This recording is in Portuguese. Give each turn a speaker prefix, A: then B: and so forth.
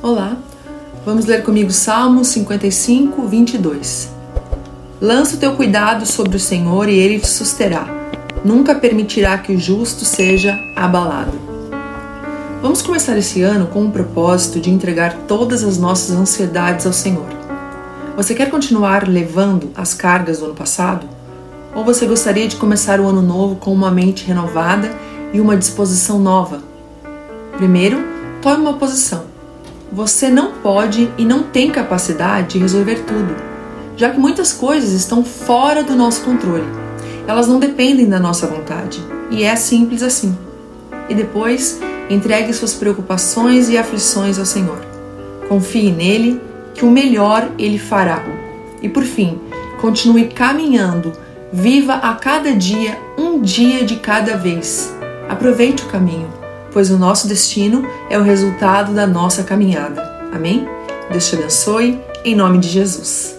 A: Olá, vamos ler comigo Salmos 55, 22. Lança o teu cuidado sobre o Senhor e ele te susterá. Nunca permitirá que o justo seja abalado. Vamos começar esse ano com o propósito de entregar todas as nossas ansiedades ao Senhor. Você quer continuar levando as cargas do ano passado? Ou você gostaria de começar o ano novo com uma mente renovada e uma disposição nova? Primeiro, tome uma posição você não pode e não tem capacidade de resolver tudo, já que muitas coisas estão fora do nosso controle. Elas não dependem da nossa vontade, e é simples assim. E depois, entregue suas preocupações e aflições ao Senhor. Confie nele, que o melhor ele fará. E por fim, continue caminhando, viva a cada dia um dia de cada vez. Aproveite o caminho pois o nosso destino é o resultado da nossa caminhada. Amém? Deus te abençoe, em nome de Jesus.